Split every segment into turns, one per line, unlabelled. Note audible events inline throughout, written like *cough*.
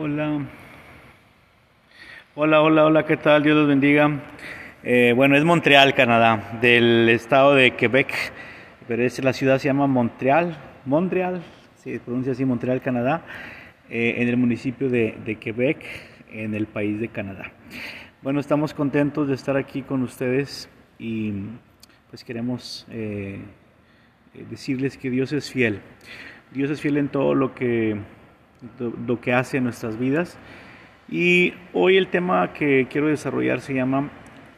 Hola. Hola, hola, hola, ¿qué tal? Dios los bendiga. Eh, bueno, es Montreal, Canadá, del estado de Quebec, pero es, la ciudad se llama Montreal, Montreal, se pronuncia así Montreal, Canadá, eh, en el municipio de, Quebec, en el país de Canadá. Bueno, estamos contentos de estar aquí con ustedes y pues queremos eh, decirles que Dios es fiel. Dios es fiel en todo lo que, lo que hace en nuestras vidas y hoy el tema que quiero desarrollar se llama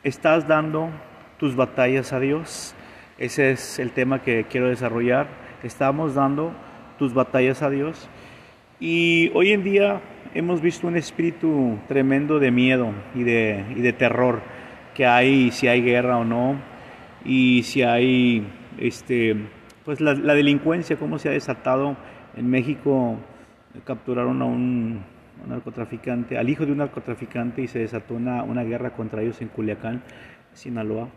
¿Estás dando tus batallas a Dios? Ese es el tema que quiero desarrollar. Estamos dando tus batallas a Dios. Y hoy en día hemos visto un espíritu tremendo de miedo y de, y de terror que hay si hay guerra o no y si hay este pues la, la delincuencia cómo se ha desatado en México capturaron a un narcotraficante, al hijo de un narcotraficante y se desató una, guerra contra ellos en Culiacán, Sinaloa.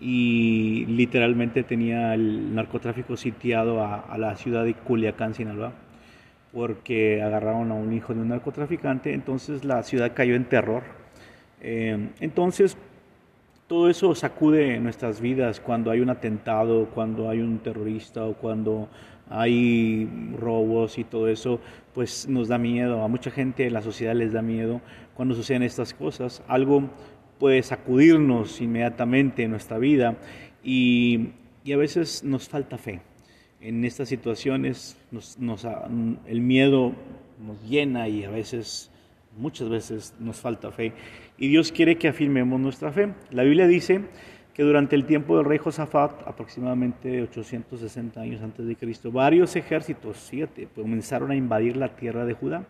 Y literalmente tenía el narcotráfico sitiado a, la ciudad de Culiacán, Sinaloa, porque agarraron a un hijo de un narcotraficante. Entonces la ciudad cayó en terror. Eh, entonces todo eso sacude nuestras vidas cuando hay un atentado, cuando hay un terrorista o cuando hay robos y todo eso, pues nos da miedo. A mucha gente en la sociedad les da miedo cuando suceden estas cosas. Algo puede sacudirnos inmediatamente en nuestra vida y, y a veces nos falta fe. En estas situaciones nos, nos, el miedo nos llena y a veces muchas veces nos falta fe y Dios quiere que afirmemos nuestra fe. La Biblia dice que durante el tiempo del rey Josafat, aproximadamente 860 años antes de Cristo, varios ejércitos, siete, comenzaron a invadir la tierra de Judá,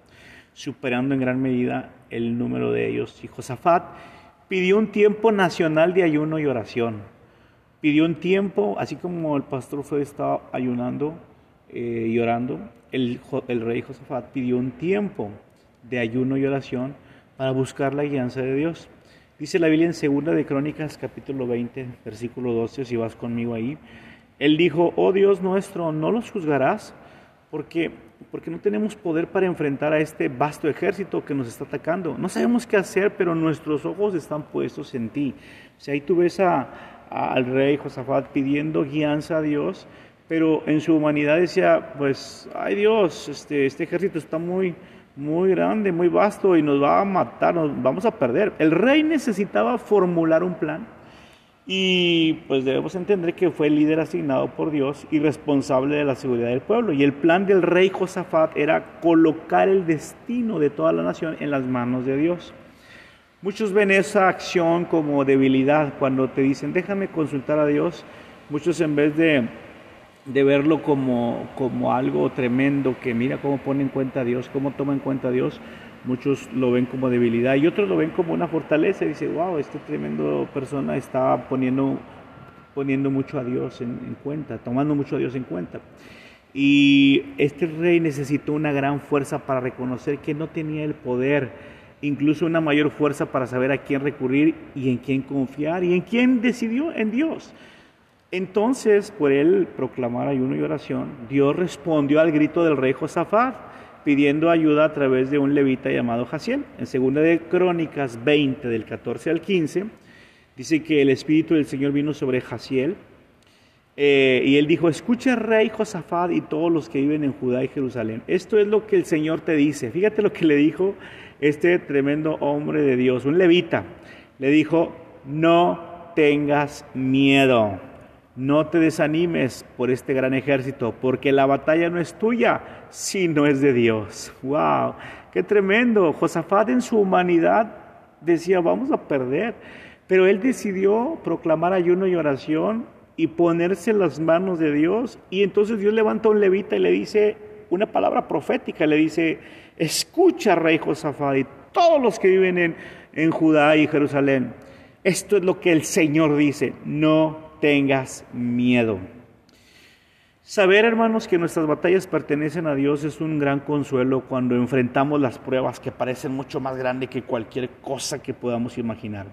superando en gran medida el número de ellos. Y Josafat pidió un tiempo nacional de ayuno y oración. Pidió un tiempo, así como el pastor fue estaba ayunando eh, y orando, el, el rey Josafat pidió un tiempo de ayuno y oración para buscar la guianza de Dios. Dice la Biblia en Segunda de Crónicas, capítulo 20, versículo 12, si vas conmigo ahí. Él dijo, oh Dios nuestro, no los juzgarás, porque, porque no tenemos poder para enfrentar a este vasto ejército que nos está atacando. No sabemos qué hacer, pero nuestros ojos están puestos en ti. O sea, ahí tú ves a, al rey Josafat pidiendo guianza a Dios, pero en su humanidad decía, pues, ay Dios, este, este ejército está muy muy grande, muy vasto y nos va a matar, nos vamos a perder. El rey necesitaba formular un plan y pues debemos entender que fue el líder asignado por Dios y responsable de la seguridad del pueblo. Y el plan del rey Josafat era colocar el destino de toda la nación en las manos de Dios. Muchos ven esa acción como debilidad cuando te dicen déjame consultar a Dios. Muchos en vez de de verlo como, como algo tremendo, que mira cómo pone en cuenta a Dios, cómo toma en cuenta a Dios. Muchos lo ven como debilidad y otros lo ven como una fortaleza y dice, wow, este tremendo persona está poniendo, poniendo mucho a Dios en cuenta, tomando mucho a Dios en cuenta. Y este rey necesitó una gran fuerza para reconocer que no tenía el poder, incluso una mayor fuerza para saber a quién recurrir y en quién confiar y en quién decidió, en Dios. Entonces, por él proclamar ayuno y oración, Dios respondió al grito del rey Josafat, pidiendo ayuda a través de un levita llamado Jaciel. En segunda de Crónicas 20, del 14 al 15, dice que el Espíritu del Señor vino sobre Jaciel, eh, y él dijo, escucha rey Josafat y todos los que viven en Judá y Jerusalén. Esto es lo que el Señor te dice. Fíjate lo que le dijo este tremendo hombre de Dios, un levita. Le dijo, no tengas miedo. No te desanimes por este gran ejército, porque la batalla no es tuya, sino es de Dios. ¡Wow! ¡Qué tremendo! Josafat en su humanidad decía, vamos a perder. Pero él decidió proclamar ayuno y oración y ponerse en las manos de Dios. Y entonces Dios levanta a un levita y le dice una palabra profética, le dice, escucha, rey Josafat, y todos los que viven en, en Judá y Jerusalén. Esto es lo que el Señor dice, no tengas miedo. Saber, hermanos, que nuestras batallas pertenecen a Dios es un gran consuelo cuando enfrentamos las pruebas que parecen mucho más grandes que cualquier cosa que podamos imaginar.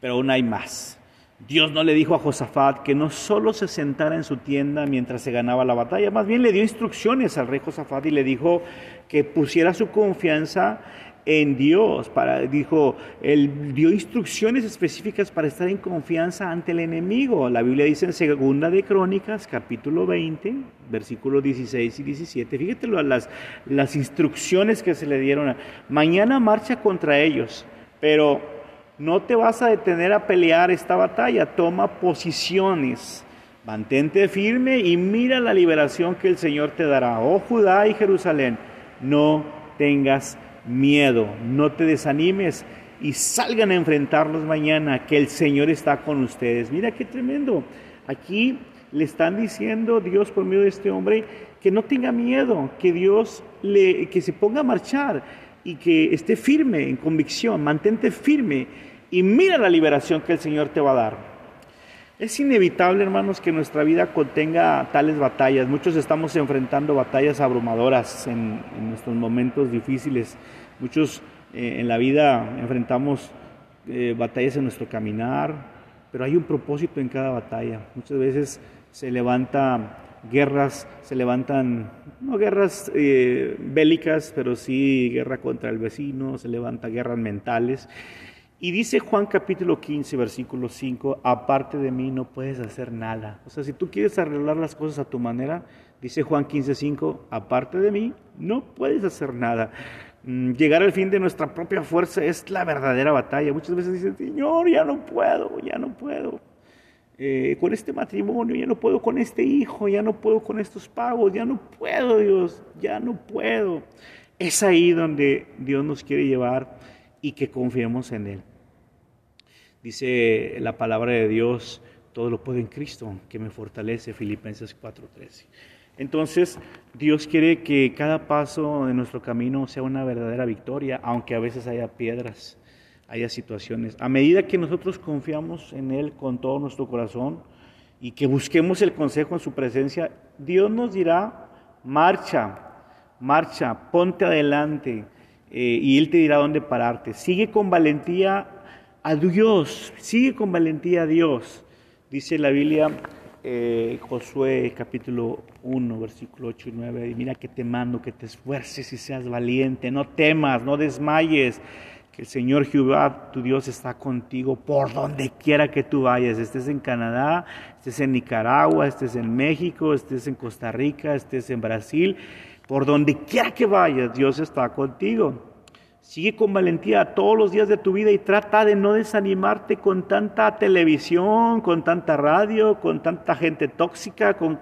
Pero aún hay más. Dios no le dijo a Josafat que no solo se sentara en su tienda mientras se ganaba la batalla, más bien le dio instrucciones al rey Josafat y le dijo que pusiera su confianza en Dios. Para, dijo, él dio instrucciones específicas para estar en confianza ante el enemigo. La Biblia dice en Segunda de Crónicas, capítulo 20, versículos 16 y 17. Fíjate las, las instrucciones que se le dieron. Mañana marcha contra ellos, pero no te vas a detener a pelear esta batalla. Toma posiciones. Mantente firme y mira la liberación que el Señor te dará. Oh Judá y Jerusalén, no tengas miedo, no te desanimes y salgan a enfrentarlos mañana, que el Señor está con ustedes. Mira qué tremendo. Aquí le están diciendo Dios por medio de este hombre que no tenga miedo, que Dios le que se ponga a marchar y que esté firme en convicción, mantente firme y mira la liberación que el Señor te va a dar. Es inevitable, hermanos, que nuestra vida contenga tales batallas. Muchos estamos enfrentando batallas abrumadoras en, nuestros momentos difíciles. Muchos eh, en la vida enfrentamos eh, batallas en nuestro caminar, pero hay un propósito en cada batalla. Muchas veces se levantan guerras, se levantan, no guerras eh, bélicas, pero sí guerra contra el vecino, se levantan guerras mentales. Y dice Juan capítulo 15, versículo 5, aparte de mí no puedes hacer nada. O sea, si tú quieres arreglar las cosas a tu manera, dice Juan 15, 5, aparte de mí no puedes hacer nada. Mm, llegar al fin de nuestra propia fuerza es la verdadera batalla. Muchas veces dicen, Señor, ya no puedo, ya no puedo. Eh, con este matrimonio, ya no puedo con este hijo, ya no puedo con estos pagos, ya no puedo, Dios, ya no puedo. Es ahí donde Dios nos quiere llevar y que confiemos en Él. Dice la palabra de Dios, todo lo puedo en Cristo que me fortalece, Filipenses 4:13. Entonces, Dios quiere que cada paso de nuestro camino sea una verdadera victoria, aunque a veces haya piedras, haya situaciones. A medida que nosotros confiamos en Él con todo nuestro corazón y que busquemos el consejo en su presencia, Dios nos dirá, marcha, marcha, ponte adelante, eh, y Él te dirá dónde pararte. Sigue con valentía a Dios, sigue con valentía a Dios. Dice la Biblia, eh, Josué capítulo 1, versículo 8 y 9, y mira que te mando, que te esfuerces y seas valiente, no temas, no desmayes, que el Señor Jehová, tu Dios, está contigo por donde quiera que tú vayas, estés en Canadá, estés en Nicaragua, estés en México, estés en Costa Rica, estés en Brasil, por donde quiera que vayas, Dios está contigo. Sigue con valentía todos los días de tu vida y trata de no desanimarte con tanta televisión, con tanta radio, con tanta gente tóxica, con,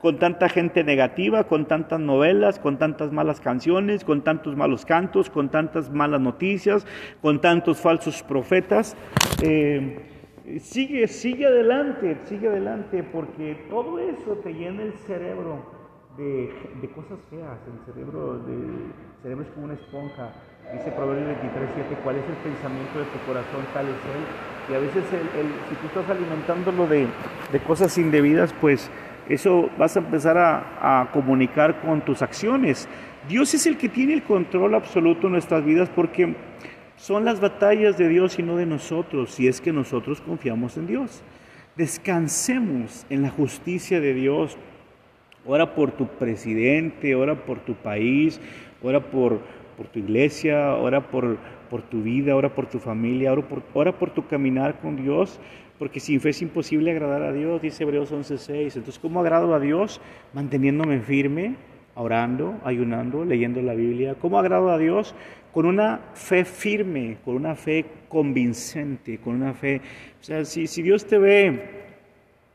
con, tanta gente negativa, con tantas novelas, con tantas malas canciones, con tantos malos cantos, con tantas malas noticias, con tantos falsos profetas. Eh, sigue, sigue adelante, sigue adelante, porque todo eso te llena el cerebro de, de cosas feas. El cerebro, de, el cerebro es como una esponja Dice Proverbios 23, 7, ¿cuál es el pensamiento de tu corazón? Tal es él. Y a veces el, si tú estás alimentándolo de, de, cosas indebidas, pues eso vas a empezar a, a, comunicar con tus acciones. Dios es el que tiene el control absoluto en nuestras vidas porque son las batallas de Dios y no de nosotros, si es que nosotros confiamos en Dios. Descansemos en la justicia de Dios. Ora por tu presidente, ora por tu país, ora por por tu iglesia, ora por, por tu vida, ora por tu familia, ora por, por tu caminar con Dios, porque sin fe es imposible agradar a Dios, dice Hebreos 11:6. Entonces, ¿cómo agrado a Dios? Manteniéndome firme, orando, ayunando, leyendo la Biblia. ¿Cómo agrado a Dios? Con una fe firme, con una fe convincente, con una fe... O sea, si, si Dios te ve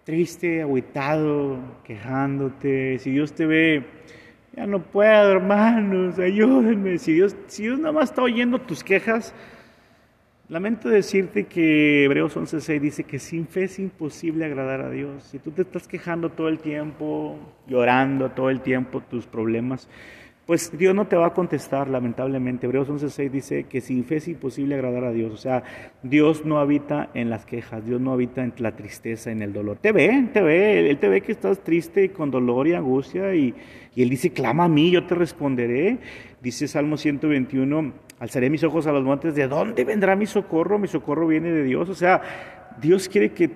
triste, aguitado, quejándote, si Dios te ve ya no puedo, hermanos, ayúdenme. Si Dios, si Dios nada más está oyendo tus quejas, lamento decirte que Hebreos 11:6 dice que sin fe es imposible agradar a Dios. Si tú te estás quejando todo el tiempo, llorando todo el tiempo tus problemas, pues Dios no te va a contestar, lamentablemente. Hebreos 11:6 dice que sin fe es imposible agradar a Dios. O sea, Dios no habita en las quejas, Dios no habita en la tristeza, en el dolor. Te ve, te ve, Él te ve que estás triste con dolor y angustia y, y Él dice, clama a mí, yo te responderé. Dice Salmo 121, alzaré mis ojos a los montes, ¿de dónde vendrá mi socorro? Mi socorro viene de Dios. O sea, Dios quiere que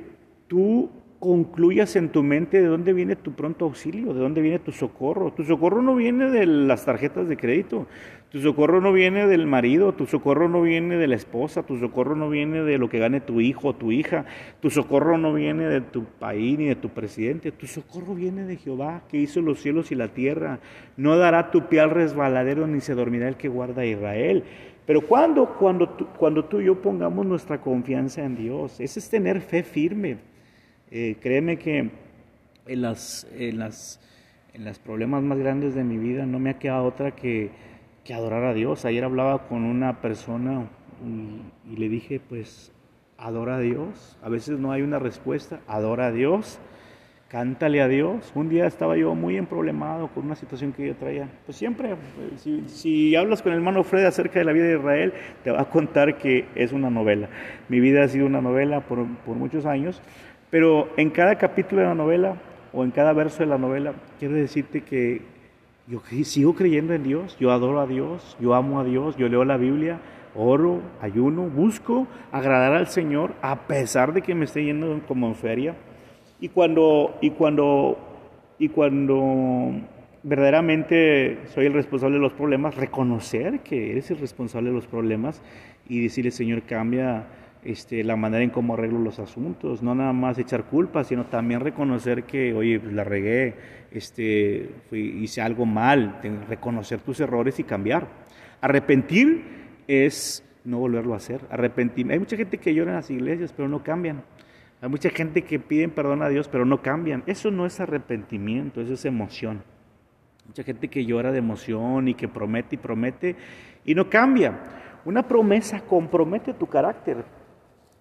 tú concluyas en tu mente de dónde viene tu pronto auxilio, de dónde viene tu socorro. Tu socorro no viene de las tarjetas de crédito, tu socorro no viene del marido, tu socorro no viene de la esposa, tu socorro no viene de lo que gane tu hijo o tu hija, tu socorro no viene de tu país ni de tu presidente, tu socorro viene de Jehová que hizo los cielos y la tierra. No dará tu pie al resbaladero ni se dormirá el que guarda a Israel. Pero cuando, cuando, cuando tú y yo pongamos nuestra confianza en Dios, ese es tener fe firme. Eh, créeme que en las, en, las, en los problemas más grandes de mi vida no me ha quedado otra que, que adorar a Dios. Ayer hablaba con una persona y, le dije, pues, adora a Dios. A veces no hay una respuesta, adora a Dios cántale a Dios. Un día estaba yo muy emproblemado con una situación que yo traía. Pues siempre, si, si, hablas con el hermano Fred acerca de la vida de Israel, te va a contar que es una novela. Mi vida ha sido una novela por, por muchos años, pero en cada capítulo de la novela o en cada verso de la novela, quiero decirte que yo sigo creyendo en Dios, yo adoro a Dios, yo amo a Dios, yo leo la Biblia, oro, ayuno, busco agradar al Señor a pesar de que me esté yendo como en feria. Y cuando, y cuando, y cuando verdaderamente soy el responsable de los problemas, reconocer que eres el responsable de los problemas y decirle, Señor, cambia este, la manera en cómo arreglo los asuntos, no nada más echar culpa, sino también reconocer que, oye, pues, la regué, este, hice algo mal, reconocer tus errores y cambiar. Arrepentir es no volverlo a hacer, arrepentir. Hay mucha gente que llora en las iglesias, pero no cambian. Hay mucha gente que piden perdón a Dios, pero no cambian. Eso no es arrepentimiento, eso es emoción. Mucha gente que llora de emoción y que promete y promete y no cambia. Una promesa compromete tu carácter.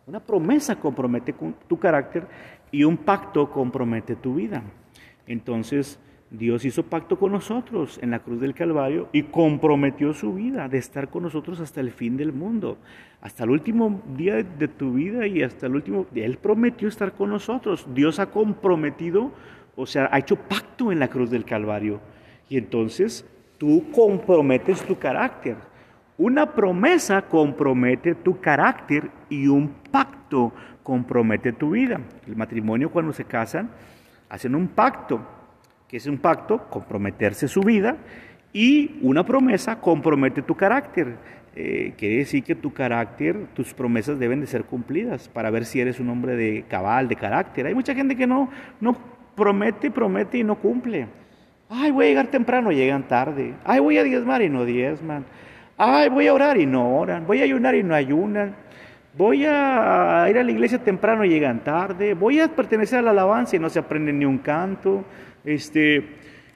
Una promesa compromete tu carácter y un pacto compromete tu vida. Entonces, Dios hizo pacto con nosotros en la cruz del Calvario y comprometió su vida de estar con nosotros hasta el fin del mundo, hasta el último día de tu vida y hasta el último. Él prometió estar con nosotros. Dios ha comprometido, o sea, ha hecho pacto en la cruz del Calvario. Y entonces tú comprometes tu carácter. Una promesa compromete tu carácter y un pacto compromete tu vida. El matrimonio cuando se casan hacen un pacto, que es un pacto, comprometerse su vida, y una promesa compromete tu carácter. Eh, quiere decir que tu carácter, tus promesas deben de ser cumplidas para ver si eres un hombre de cabal, de carácter. Hay mucha gente que no, no promete, promete y no cumple. Ay, voy a llegar temprano, llegan tarde. Ay, voy a diezmar y no diezman. Ay, voy a orar y no oran. Voy a ayunar y no ayunan. Voy a ir a la iglesia temprano y llegan tarde. Voy a pertenecer a la alabanza y no se aprenden ni un canto. Este,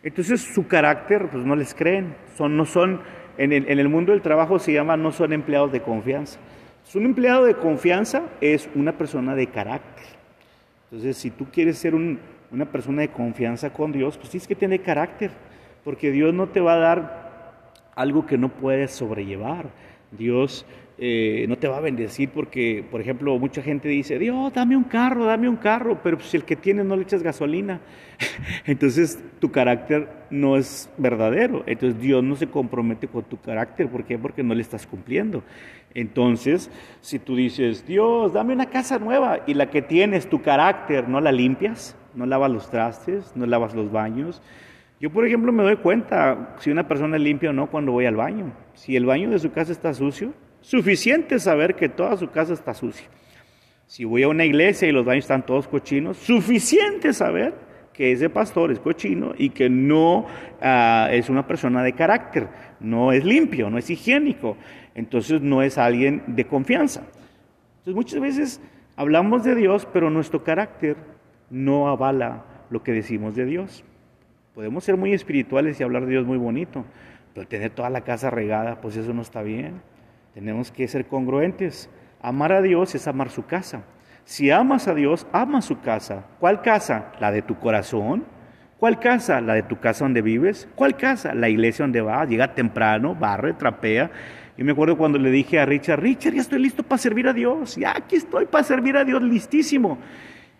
entonces su carácter, pues no les creen. Son, no son, en el, en el mundo del trabajo se llama, no son empleados de confianza. Un empleado de confianza es una persona de carácter. Entonces, si tú quieres ser una persona de confianza con Dios, pues tienes que tener carácter, porque Dios no te va a dar algo que no puedes sobrellevar. Dios eh, no te va a bendecir porque, por ejemplo, mucha gente dice, Dios, dame un carro, dame un carro, pero si el que tienes no le echas gasolina, *laughs* entonces tu carácter no es verdadero. Entonces Dios no se compromete con tu carácter. ¿Por qué? Porque no le estás cumpliendo. Entonces, si tú dices, Dios, dame una casa nueva y la que tienes, tu carácter, no la limpias, no lavas los trastes, no lavas los baños, yo, por ejemplo, me doy cuenta si una persona es limpia o no cuando voy al baño. Si el baño de su casa está sucio, suficiente saber que toda su casa está sucia. Si voy a una iglesia y los baños están todos cochinos, suficiente saber que ese pastor es cochino y que no ah, es una persona de carácter, no es limpio, no es higiénico, entonces no es alguien de confianza. Entonces muchas veces hablamos de Dios, pero nuestro carácter no avala lo que decimos de Dios. Podemos ser muy espirituales y hablar de Dios muy bonito, pero tener toda la casa regada, pues eso no está bien. Tenemos que ser congruentes. Amar a Dios es amar su casa. Si amas a Dios, ama su casa. ¿Cuál casa? La de tu corazón. ¿Cuál casa? La de tu casa donde vives. ¿Cuál casa? La iglesia donde vas. Llega temprano, barre, trapea. Y me acuerdo cuando le dije a Richard, Richard, ya estoy listo para servir a Dios. Ya aquí estoy para servir a Dios, listísimo.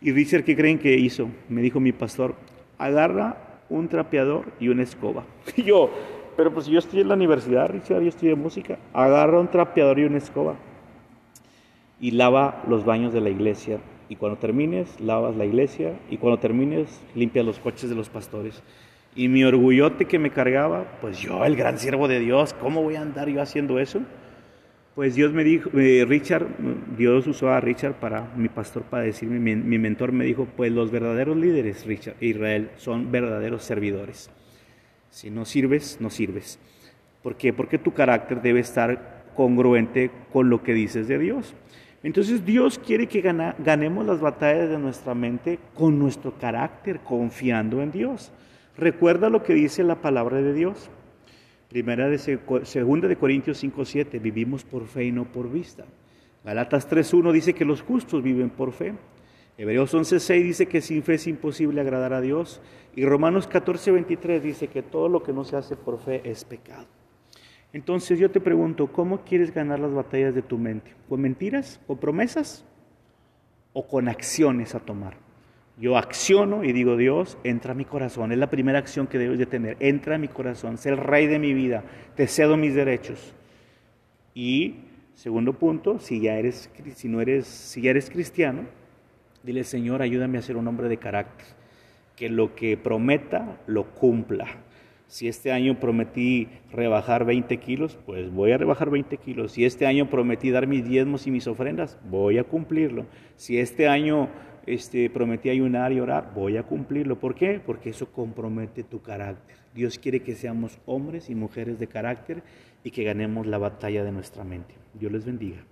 Y Richard, ¿qué creen que hizo? Me dijo mi pastor, agarra un trapeador y una escoba. *laughs* Y yo, pero pues yo estoy en la universidad, Richard, yo estudié música, agarra un trapeador y una escoba y lava los baños de la iglesia y cuando termines lavas la iglesia y cuando termines limpias los coches de los pastores. Y mi orgullote que me cargaba, pues yo, el gran siervo de Dios, ¿cómo voy a andar yo haciendo eso? Pues Dios me dijo, eh, Richard, Dios usó a Richard para mi pastor para decirme, mi, mentor me dijo, pues los verdaderos líderes, Richard, Israel, son verdaderos servidores. Si no sirves, no sirves. ¿Por qué? Porque tu carácter debe estar congruente con lo que dices de Dios. Entonces Dios quiere que ganemos las batallas de nuestra mente con nuestro carácter, confiando en Dios. Recuerda lo que dice la palabra de Dios. Primera de segunda de Corintios 5:7, vivimos por fe y no por vista. Galatas 3:1 dice que los justos viven por fe. Hebreos 11:6 dice que sin fe es imposible agradar a Dios y Romanos 14:23 dice que todo lo que no se hace por fe es pecado. Entonces yo te pregunto, ¿cómo quieres ganar las batallas de tu mente? ¿Con mentiras? ¿Con promesas? ¿O con acciones a tomar? Yo acciono y digo, Dios, entra a mi corazón. Es la primera acción que debes de tener. Entra a mi corazón, sé el rey de mi vida, te cedo mis derechos. Y segundo punto, si ya eres, si no eres, si ya eres cristiano, dile, Señor, ayúdame a ser un hombre de carácter, que lo que prometa lo cumpla. Si este año prometí rebajar 20 kilos, pues voy a rebajar 20 kilos. Si este año prometí dar mis diezmos y mis ofrendas, voy a cumplirlo. Si este año este, prometí ayunar y orar, voy a cumplirlo. ¿Por qué? Porque eso compromete tu carácter. Dios quiere que seamos hombres y mujeres de carácter y que ganemos la batalla de nuestra mente. Dios les bendiga.